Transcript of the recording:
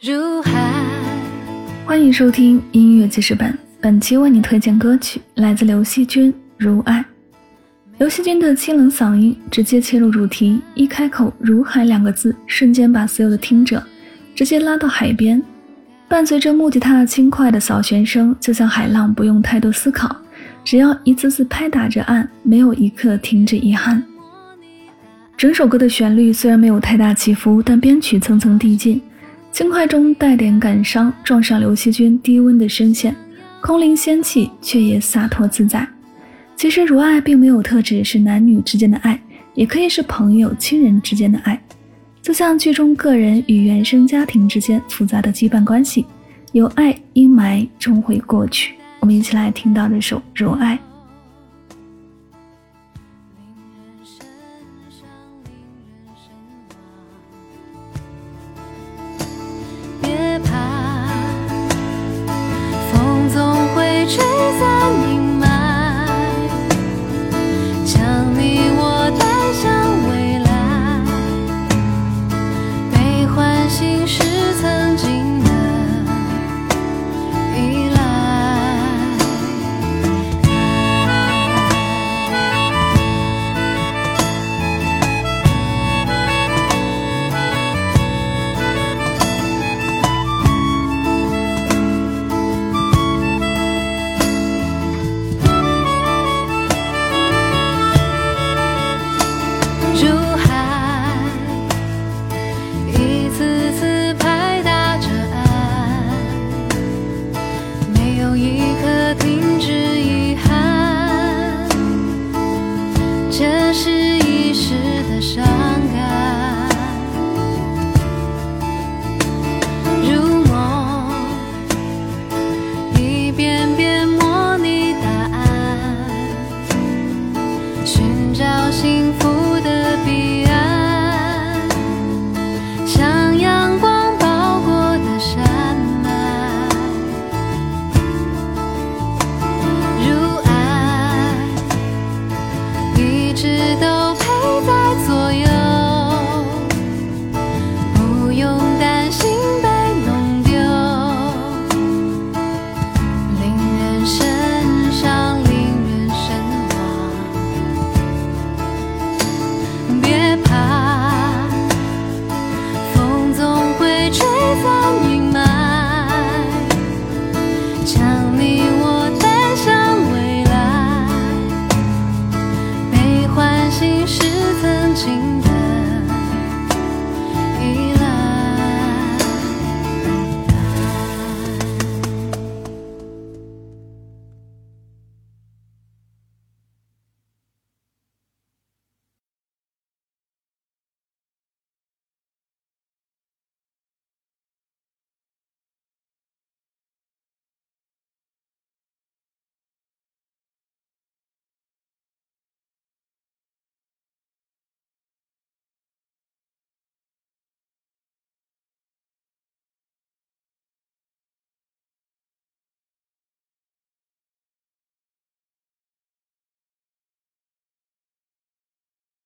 如海，欢迎收听音乐记事本。本期为你推荐歌曲来自刘惜君《如爱》。刘惜君的清冷嗓音直接切入主题，一开口“如海”两个字，瞬间把所有的听者直接拉到海边。伴随着木吉他轻快的扫弦声，就像海浪，不用太多思考，只要一次次拍打着岸，没有一刻停止遗憾。整首歌的旋律虽然没有太大起伏，但编曲层层递进。轻快中带点感伤，撞上刘惜君低温的声线，空灵仙气，却也洒脱自在。其实，如爱并没有特指是男女之间的爱，也可以是朋友、亲人之间的爱。就像剧中个人与原生家庭之间复杂的羁绊关系，有爱阴霾终会过去。我们一起来听到这首《如爱》。心。